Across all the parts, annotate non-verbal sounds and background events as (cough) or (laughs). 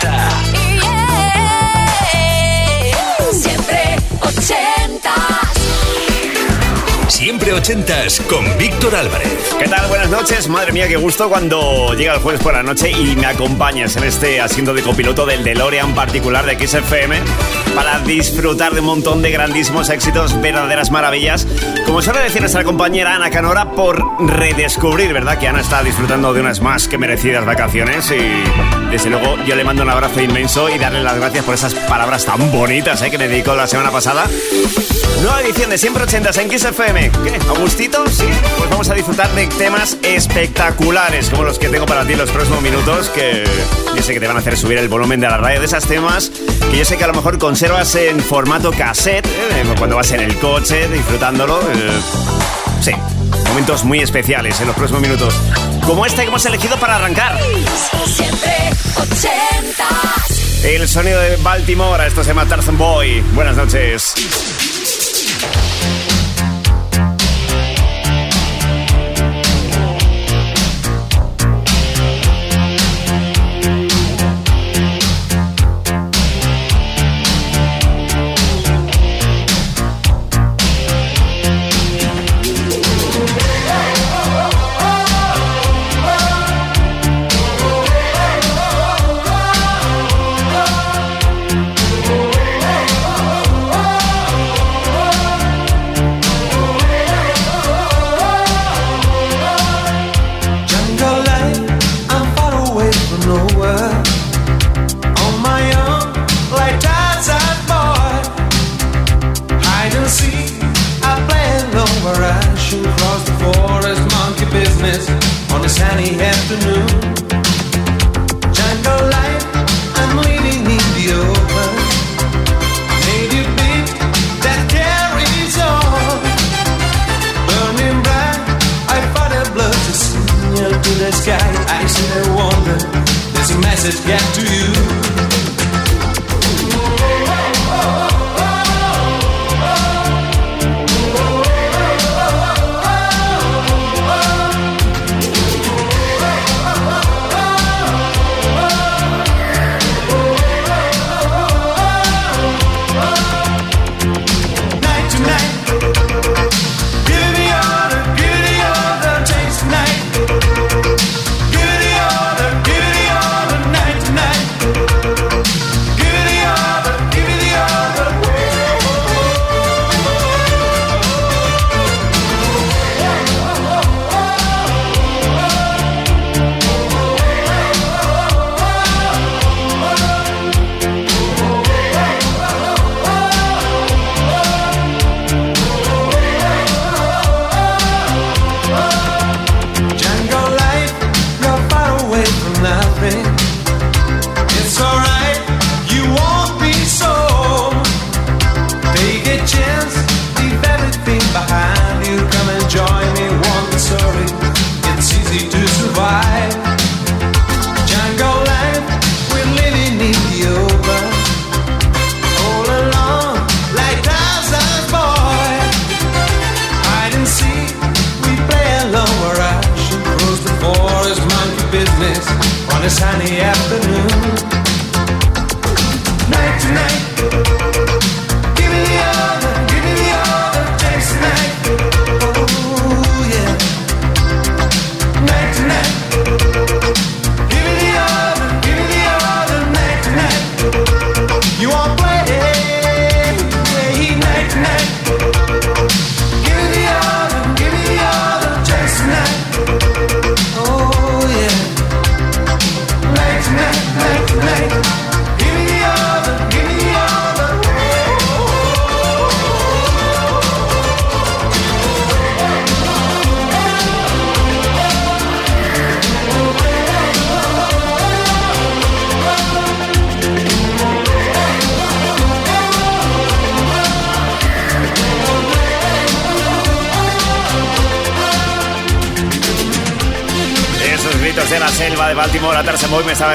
Delta. Siempre ochentas con Víctor Álvarez. ¿Qué tal? Buenas noches. Madre mía, qué gusto cuando llega el jueves por la noche y me acompañas en este asiento de copiloto del DeLorean particular de XFM para disfrutar de un montón de grandísimos éxitos, verdaderas maravillas. Como suele decir nuestra compañera Ana Canora, por redescubrir, ¿verdad? Que Ana está disfrutando de unas más que merecidas vacaciones y desde luego yo le mando un abrazo inmenso y darle las gracias por esas palabras tan bonitas ¿eh? que me dedicó la semana pasada. Nueva edición de Siempre Ochentas en XFM. ¿Qué? ¿A Sí. Pues vamos a disfrutar de temas espectaculares como los que tengo para ti los próximos minutos que yo sé que te van a hacer subir el volumen de la radio de esos temas que yo sé que a lo mejor conservas en formato cassette ¿eh? cuando vas en el coche disfrutándolo. Eh, sí, momentos muy especiales en los próximos minutos. Como este que hemos elegido para arrancar. Siempre 80. El sonido de Baltimore, esto se llama Tarzan Boy. Buenas noches. sunny afternoon. Jungle life, I'm living in the open. Native beat that carries on. Burning bright, I fought a blood to signal to the sky. I still wonder, there's a message got to you.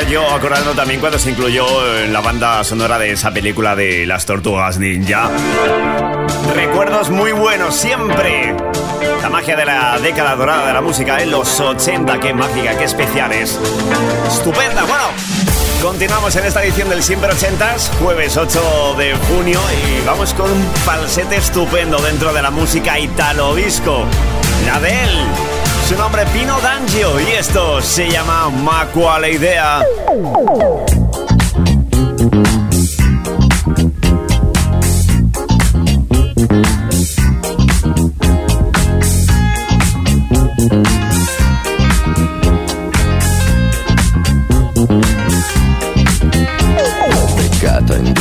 Yo acordando también cuando se incluyó en la banda sonora de esa película de las tortugas ninja. Recuerdos muy buenos siempre. La magia de la década dorada de la música en los 80, qué mágica, qué especiales. Estupenda, bueno. Continuamos en esta edición del Siempre Ochentas, jueves 8 de junio, y vamos con un falsete estupendo dentro de la música italo disco. Nadel, su nombre Pino D'Angio, y esto se llama Ma Quale Idea.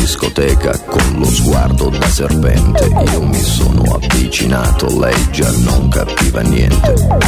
discoteca con lo sguardo da serpente. Io mi sono avvicinato, lei già non capiva niente.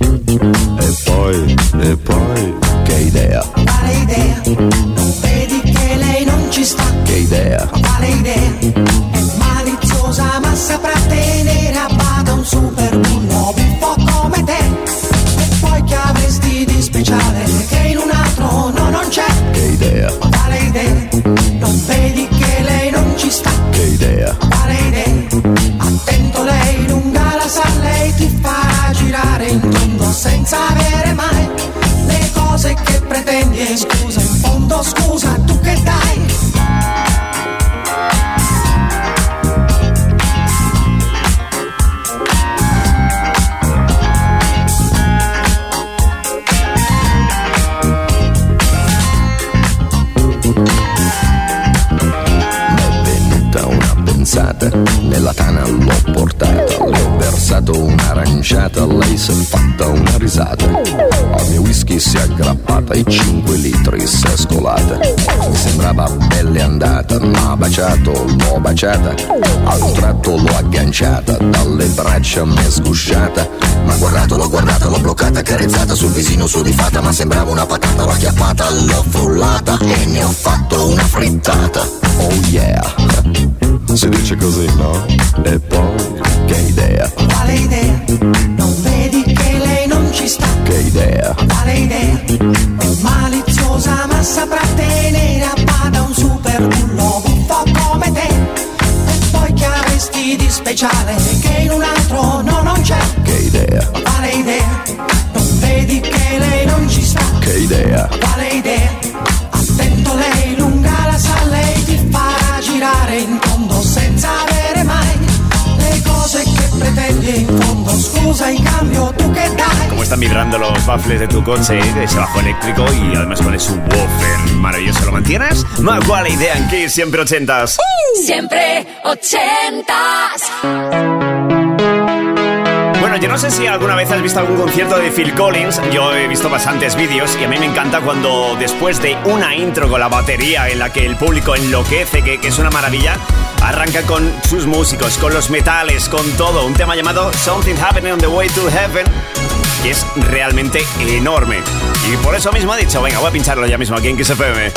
E poi, e poi, che idea? Quale idea? Non vedi che lei non ci sta? Che idea? Quale idea? È maliziosa ma saprà tenere a bada un super bullo un po' come te. E poi che avresti di speciale che in un altro no non c'è? Che idea? Quale idea? schools. Nella tana l'ho portata, le ho versato un'aranciata, lei si è fatta una risata. Al mio whisky si è aggrappata e 5 litri si è scolata. Mi sembrava belle andata, ma baciato, l'ho baciata, a un tratto l'ho agganciata, dalle braccia m'è sgusciata. Ma guardato, l'ho guardata, l'ho bloccata, carezzata sul visino sudifata, ma sembrava una patata, l'ho acchiappata, l'ho frullata e ne ho fatto una frittata. Oh yeah, si dice così, no? E poi, che idea, Quale idea? Non vedi che lei non ci sta? che idea, Quale idea? È maliziosa ma saprà tenere a bada un super bullo un po' come te. E poi che avresti di speciale che in un altro no non c'è? che idea, Quale idea? Non vedi che lei non ci sta? che idea, Quale idea? Attento lei, lunga la sa, lei ti farà girare in cambio? Cómo están vibrando los baffles de tu coche, ese bajo eléctrico y además con su woofer maravilloso. ¿Lo mantienes? Ma cuál idea en Kiss siempre ochentas. Siempre ochentas. Bueno, yo no sé si alguna vez has visto algún concierto de Phil Collins. Yo he visto bastantes vídeos y a mí me encanta cuando después de una intro con la batería en la que el público enloquece, que, que es una maravilla, arranca con sus músicos, con los metales, con todo. Un tema llamado Something Happening on the Way to Heaven, que es realmente enorme. Y por eso mismo he dicho, venga, voy a pincharlo ya mismo aquí en XFM.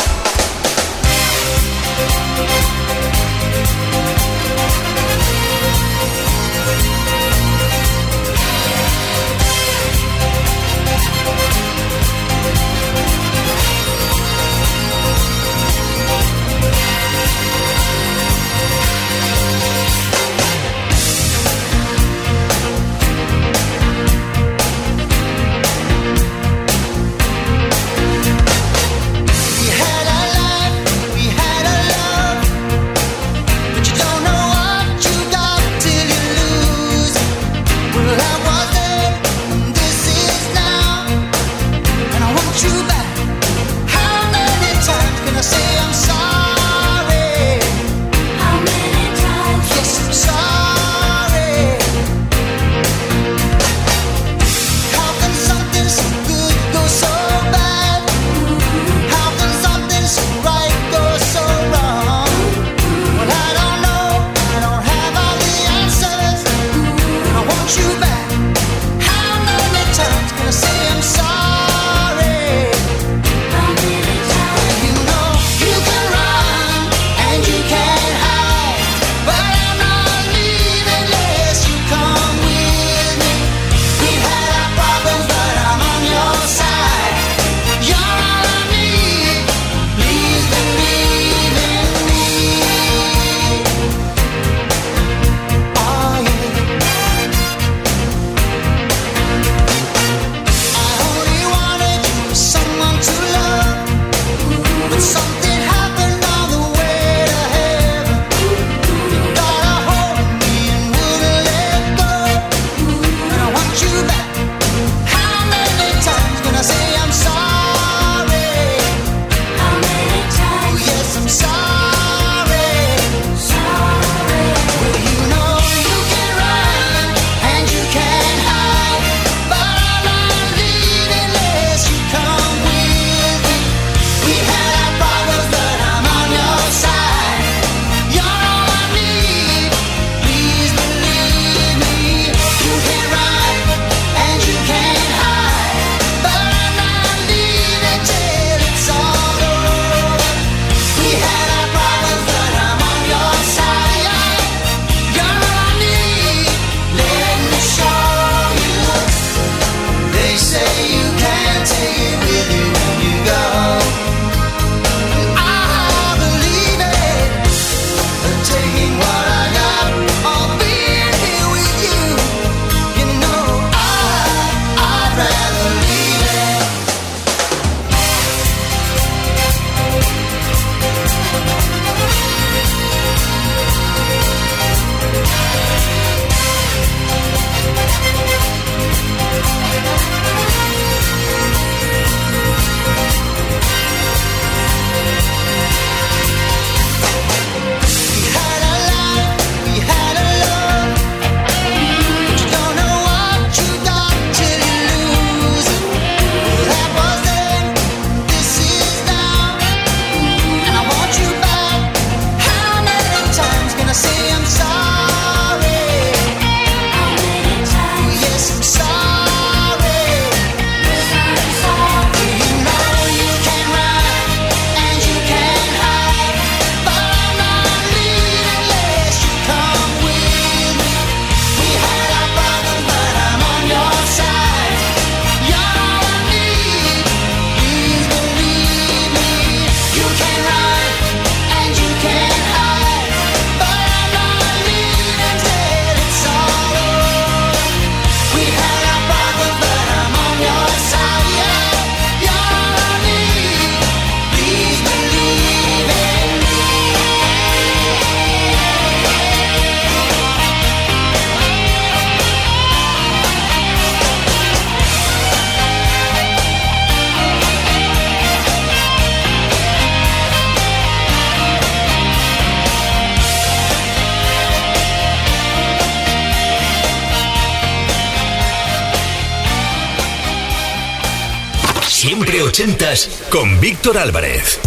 Con Víctor Álvarez.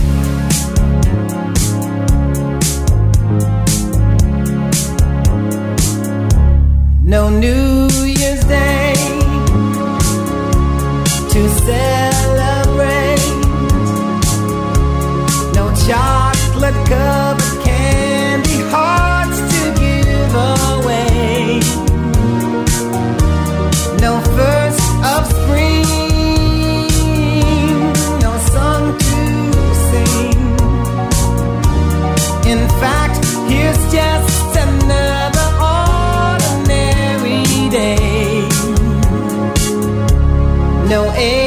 No news. no end.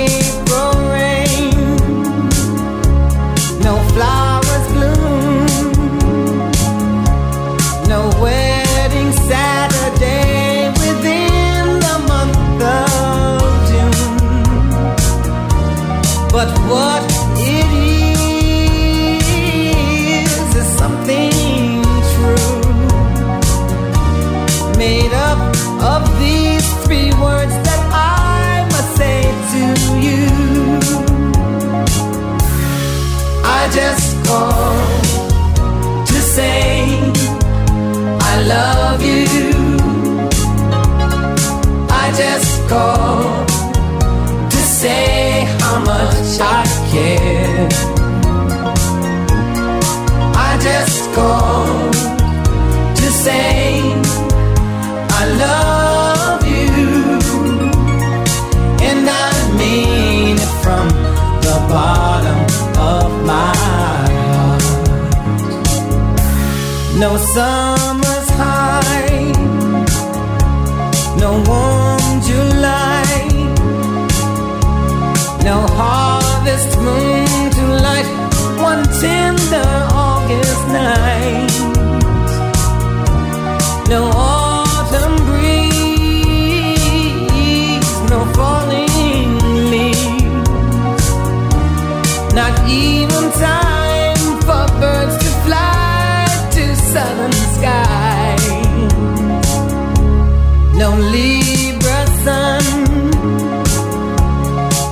razão.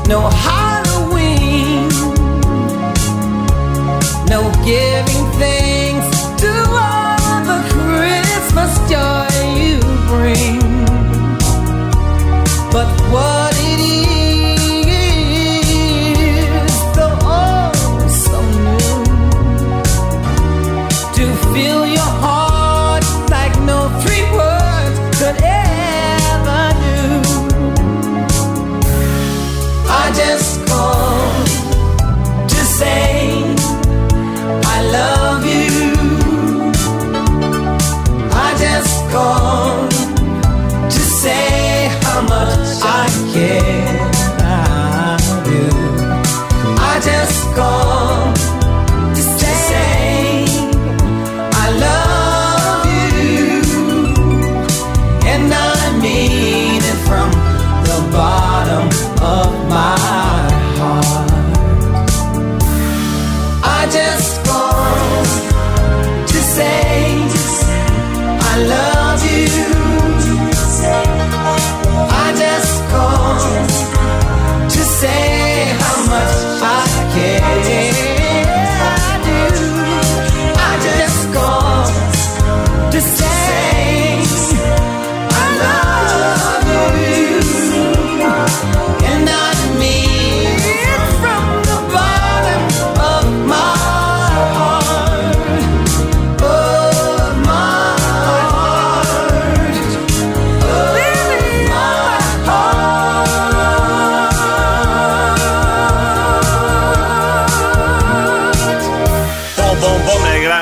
no Halloween, no giving thanks.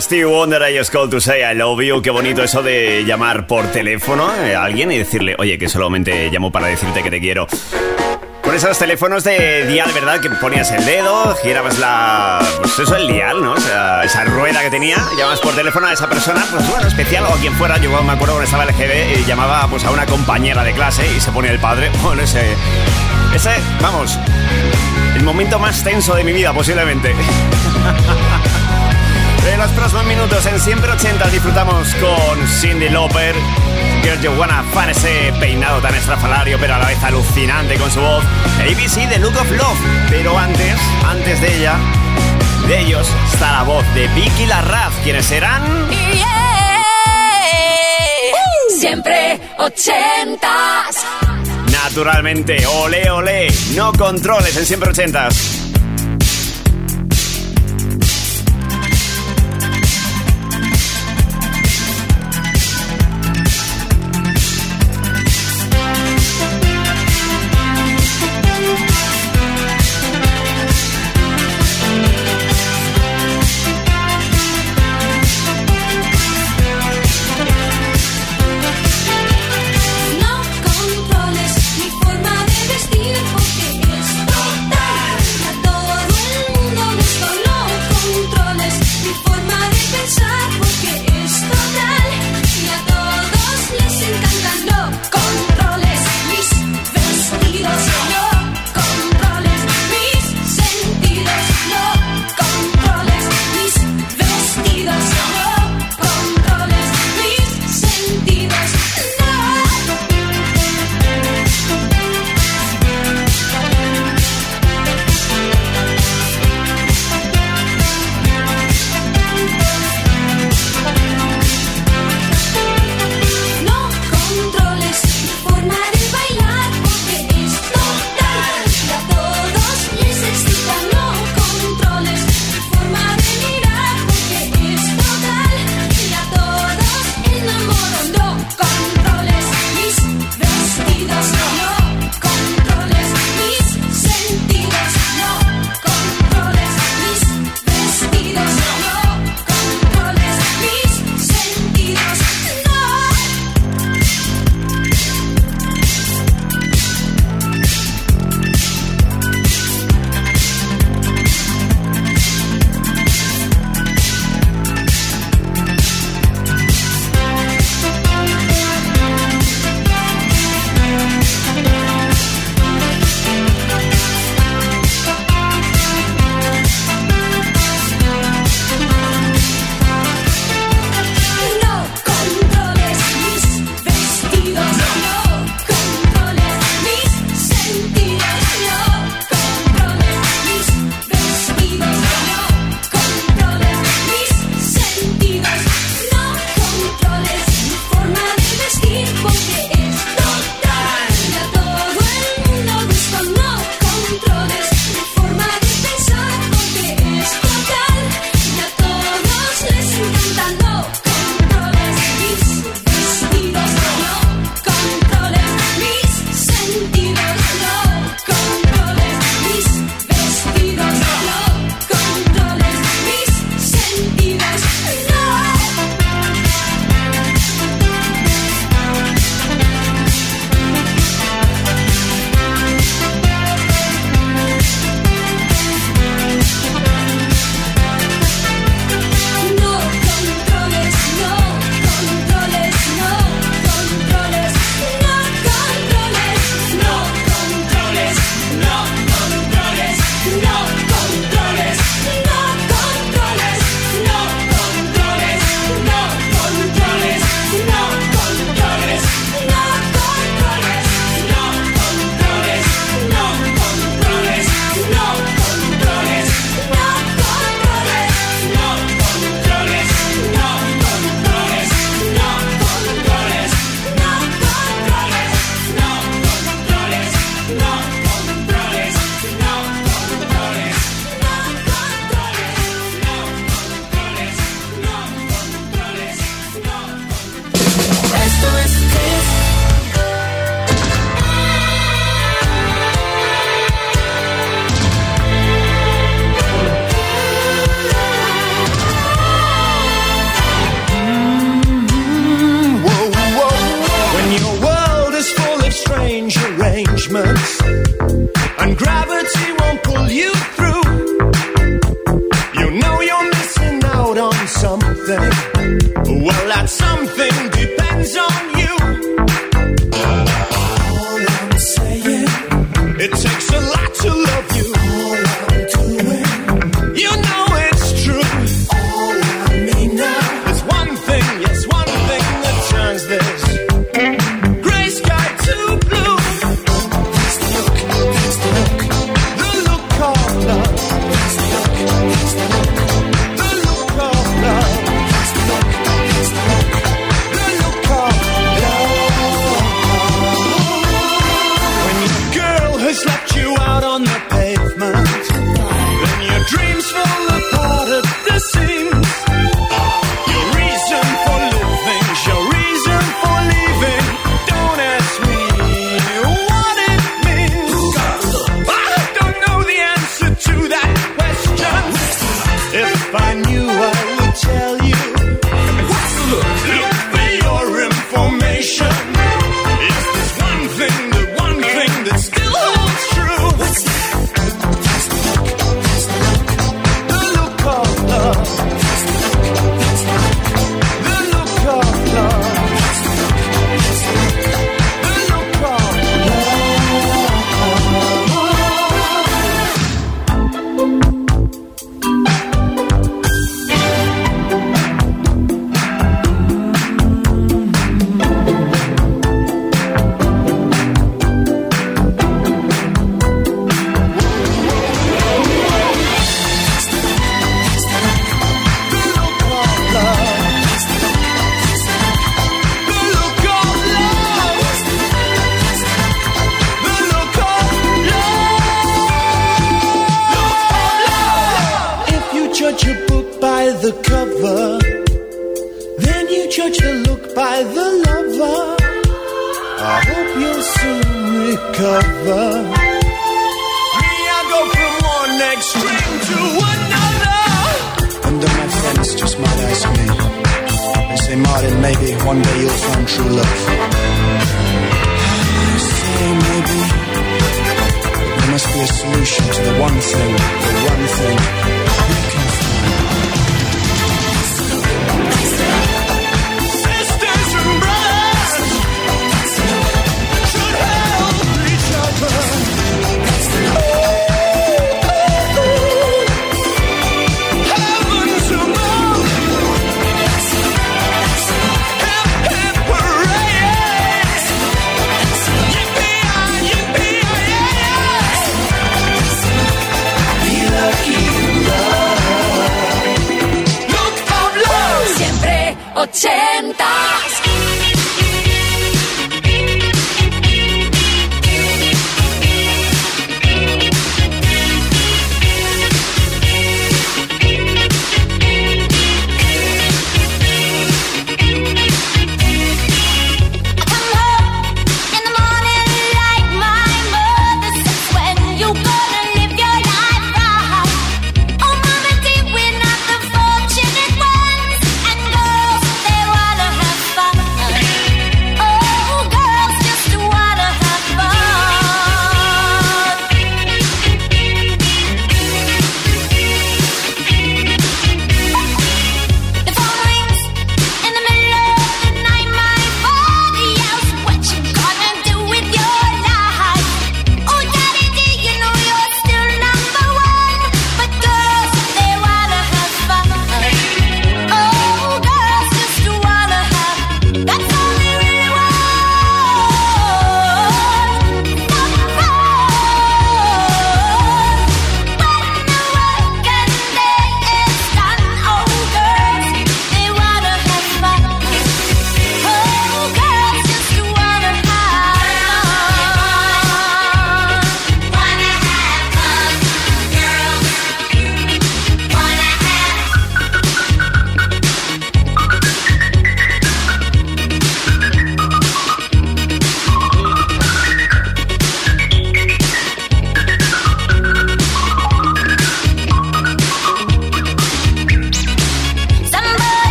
Steve Wonder, I just called to say I love you. Qué bonito eso de llamar por teléfono eh, a alguien y decirle, oye, que solamente llamo para decirte que te quiero. Con esos teléfonos de dial, ¿verdad? Que ponías el dedo, girabas la... Pues eso, el dial, ¿no? O sea, esa rueda que tenía, llamabas por teléfono a esa persona, pues bueno, especial o a quien fuera. Yo me acuerdo cuando estaba el GB y eh, llamaba pues a una compañera de clase y se ponía el padre. (laughs) Bueno, ese... Ese, vamos, el momento más tenso de mi vida posiblemente. (laughs) En los próximos minutos en Siempre 80 disfrutamos con Cindy Lauper, Girl You Wanna Fan, ese peinado tan estrafalario pero a la vez alucinante con su voz, ABC de Look of Love, pero antes, antes de ella, de ellos está la voz de Vicky Larraz, quienes serán... Yeah. Uh. Siempre 80 Naturalmente, ole ole, no controles en Siempre 80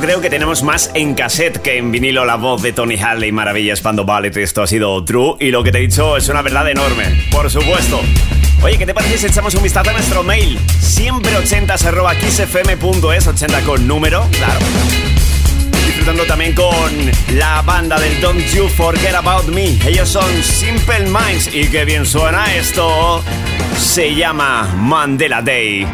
Creo que tenemos más en cassette que en vinilo. La voz de Tony Halley, Maravillas, Pando Ballet, esto ha sido true. Y lo que te he dicho es una verdad enorme, por supuesto. Oye, ¿qué te parece si echamos un vistazo a nuestro mail? Siempre 80 arroba kissfm.es, 80 con número, claro. Disfrutando también con la banda del Don't You Forget About Me. Ellos son Simple Minds y qué bien suena esto. Se llama Mandela Day.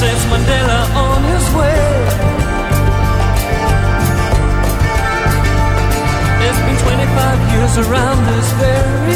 Sets Mandela on his way. It's been 25 years around this very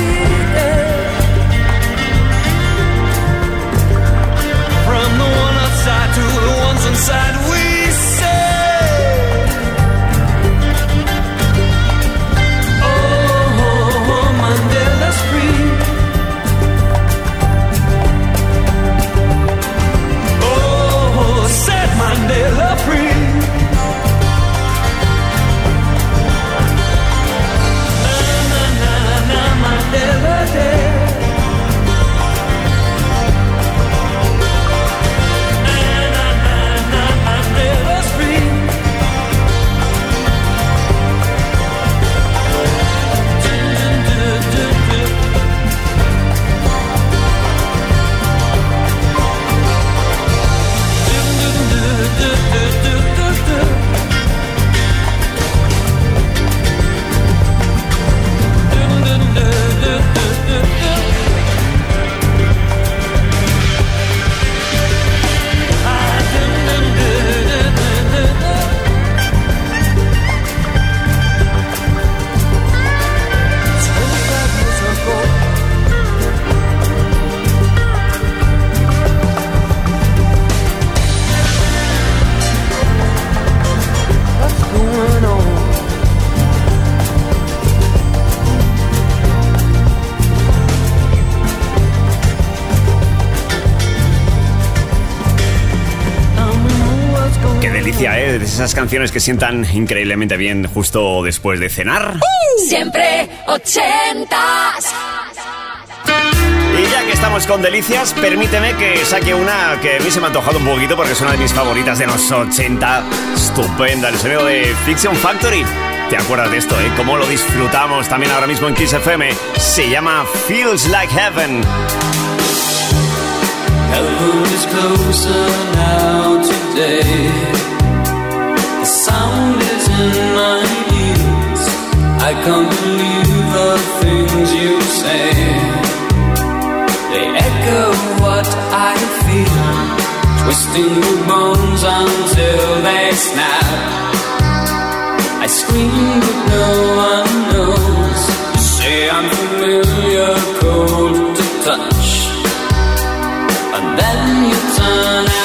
delicia, ¿eh? De esas canciones que sientan increíblemente bien justo después de cenar. Siempre ochentas. Y ya que estamos con delicias, permíteme que saque una que a mí se me ha antojado un poquito porque es una de mis favoritas de los 80. Estupenda, el sonido de Fiction Factory. ¿Te acuerdas de esto, eh? Cómo lo disfrutamos también ahora mismo en Kiss FM. Se llama Feels Like Heaven. Heaven is closer now today. In my. I can't believe the things you say. They echo what I feel, twisting the bones until they snap. I scream, but no one knows. You say I'm familiar, cold to touch. And then you turn and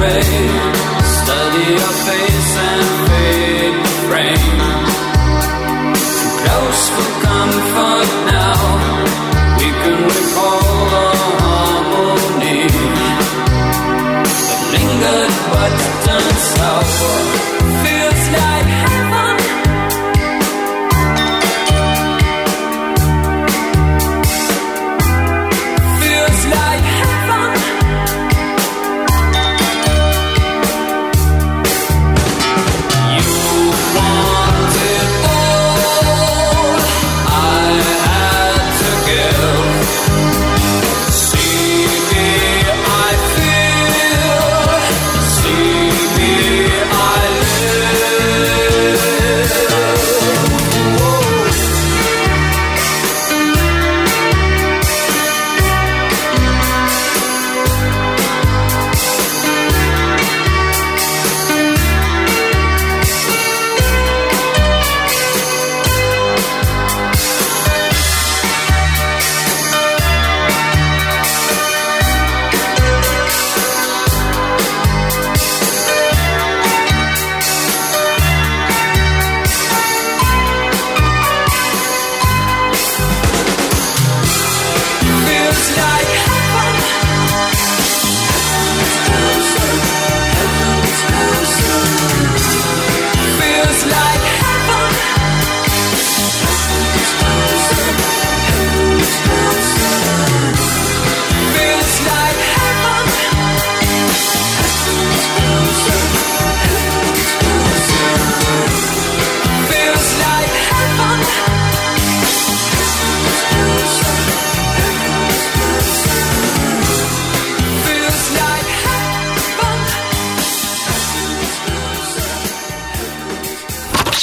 rain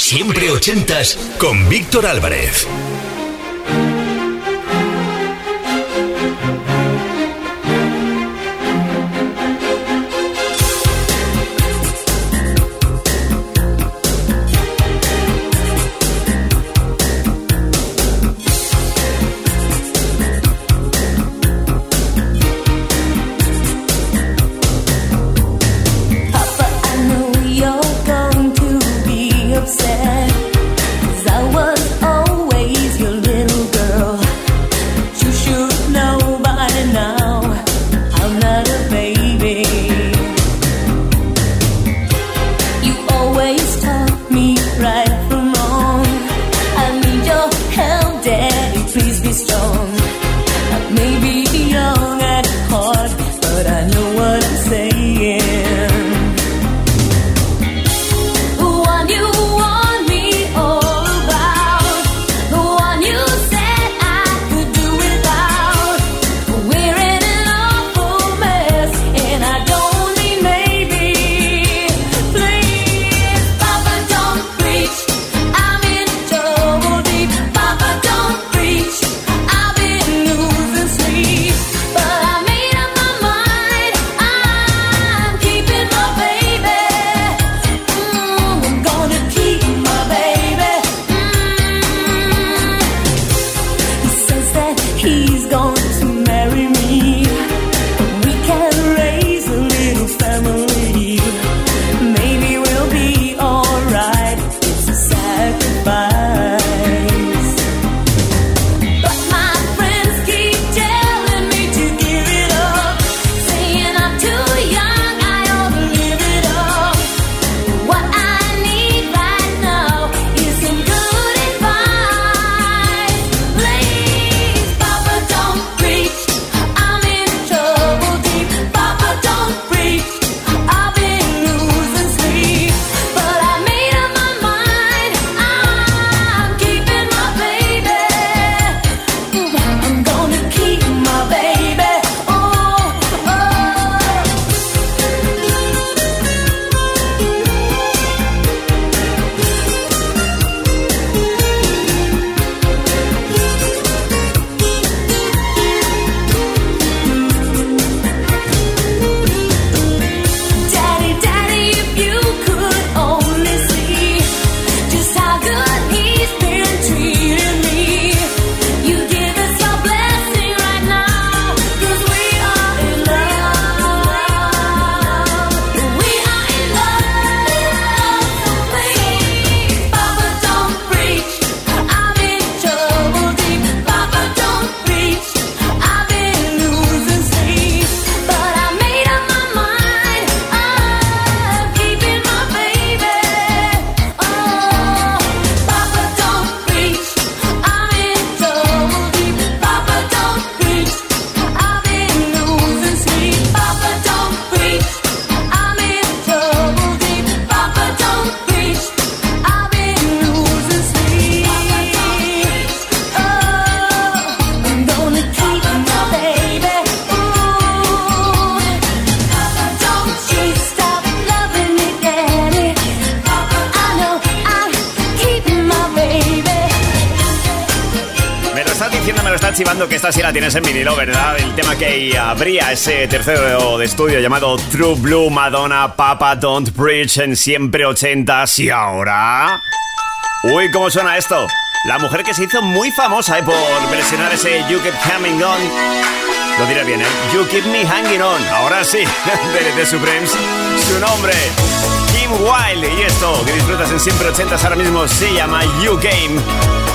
Siempre ochentas con Víctor Álvarez. chivando que esta sí la tienes en vinilo, ¿verdad? El tema que abría ese tercero de estudio llamado True Blue Madonna Papa Don't Preach en siempre ochentas y ahora... Uy, ¿cómo suena esto? La mujer que se hizo muy famosa eh, por presionar ese You Keep Coming On. Lo diré bien, ¿eh? You Keep Me Hanging On. Ahora sí, (laughs) de, de Supremes. Su nombre, Kim Wilde. Y esto que disfrutas en siempre ochentas ahora mismo se llama You Game.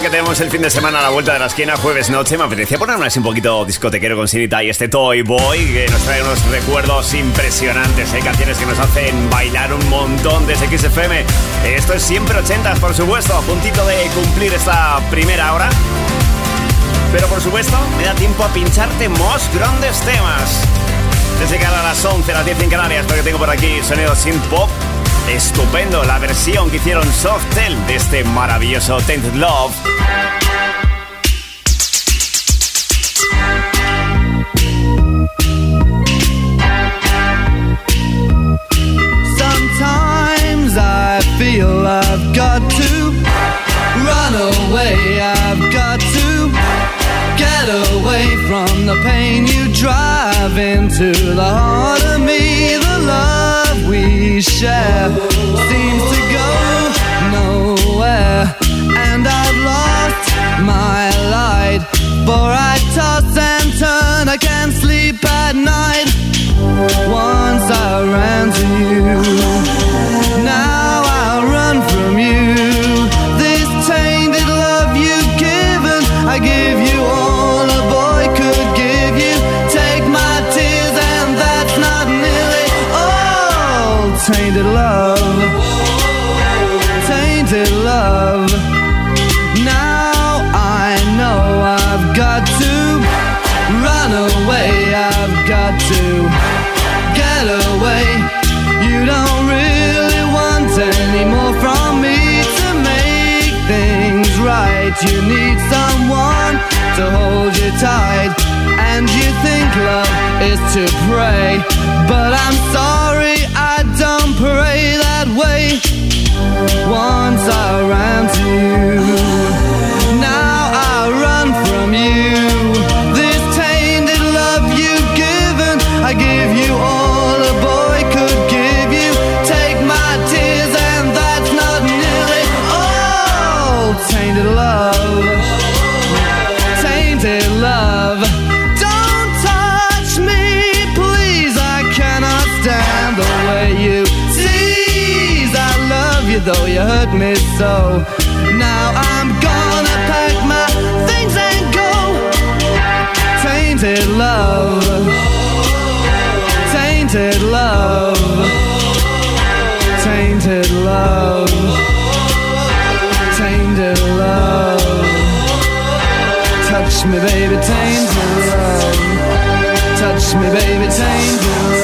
Que tenemos el fin de semana a la vuelta de la esquina, jueves noche. Me apetecía ponerme así un poquito discotequero con Sinita y este Toy Boy, que nos trae unos recuerdos impresionantes. Hay canciones que nos hacen bailar un montón desde XFM. Esto es siempre ochentas, por supuesto, a puntito de cumplir esta primera hora. Pero por supuesto, me da tiempo a pincharte más grandes temas. Desde que a las 11, las 10 en Canarias, porque tengo por aquí sonido synth pop. Estupendo la versión que hicieron Softel de este maravilloso Tainted Love. Sometimes I feel I've got to run away. Get away from the pain you drive into the heart of me. The love we share seems to go nowhere, and I've lost my light. For I toss and turn, I can't sleep at night. Once I ran to you, now I run from you. This tainted love you've given, I give you all to pray. But I'm sorry, I don't pray that way. Once I ran to you, though you hurt me so. Now I'm gonna pack my things and go. Tainted love, tainted love, tainted love, tainted love. Touch me, baby, tainted love. Touch me, baby, tainted